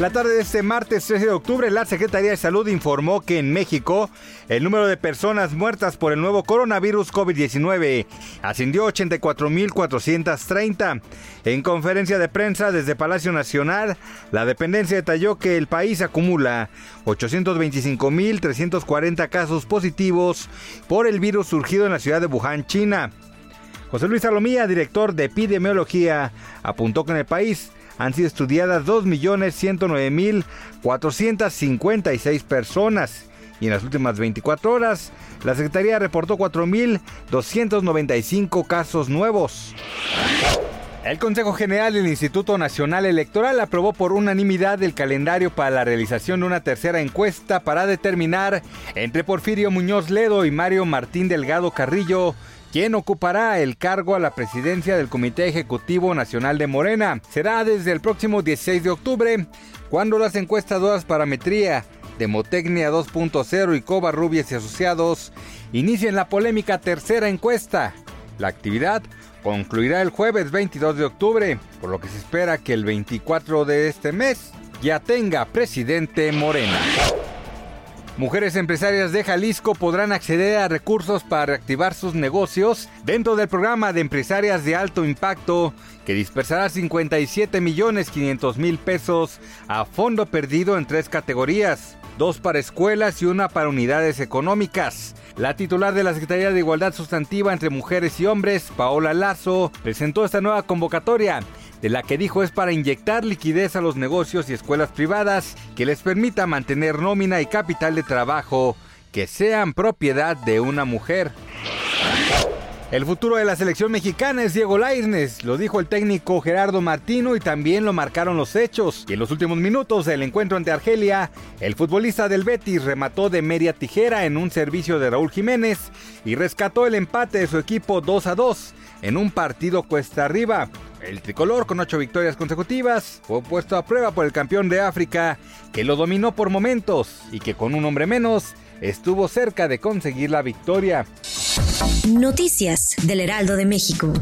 La tarde de este martes 13 de octubre, la Secretaría de Salud informó que en México el número de personas muertas por el nuevo coronavirus COVID-19 ascendió a 84.430. En conferencia de prensa desde Palacio Nacional, la dependencia detalló que el país acumula 825.340 casos positivos por el virus surgido en la ciudad de Wuhan, China. José Luis Salomía, director de epidemiología, apuntó que en el país han sido estudiadas 2.109.456 personas. Y en las últimas 24 horas, la Secretaría reportó 4.295 casos nuevos. El Consejo General del Instituto Nacional Electoral aprobó por unanimidad el calendario para la realización de una tercera encuesta para determinar entre Porfirio Muñoz Ledo y Mario Martín Delgado Carrillo ¿Quién ocupará el cargo a la presidencia del Comité Ejecutivo Nacional de Morena. Será desde el próximo 16 de octubre, cuando las encuestadoras Parametría, Demotecnia 2.0 y Covarrubias y Asociados inicien la polémica tercera encuesta. La actividad concluirá el jueves 22 de octubre, por lo que se espera que el 24 de este mes ya tenga presidente Morena. Mujeres empresarias de Jalisco podrán acceder a recursos para reactivar sus negocios dentro del programa de empresarias de alto impacto que dispersará 57 millones 500 mil pesos a fondo perdido en tres categorías, dos para escuelas y una para unidades económicas. La titular de la Secretaría de Igualdad Sustantiva entre Mujeres y Hombres, Paola Lazo, presentó esta nueva convocatoria de la que dijo es para inyectar liquidez a los negocios y escuelas privadas que les permita mantener nómina y capital de trabajo que sean propiedad de una mujer. El futuro de la selección mexicana es Diego Lainez, lo dijo el técnico Gerardo Martino y también lo marcaron los hechos. Y en los últimos minutos del encuentro ante Argelia, el futbolista del Betis remató de media tijera en un servicio de Raúl Jiménez y rescató el empate de su equipo 2 a 2 en un partido cuesta arriba. El tricolor, con ocho victorias consecutivas, fue puesto a prueba por el campeón de África, que lo dominó por momentos y que con un hombre menos estuvo cerca de conseguir la victoria. Noticias del Heraldo de México.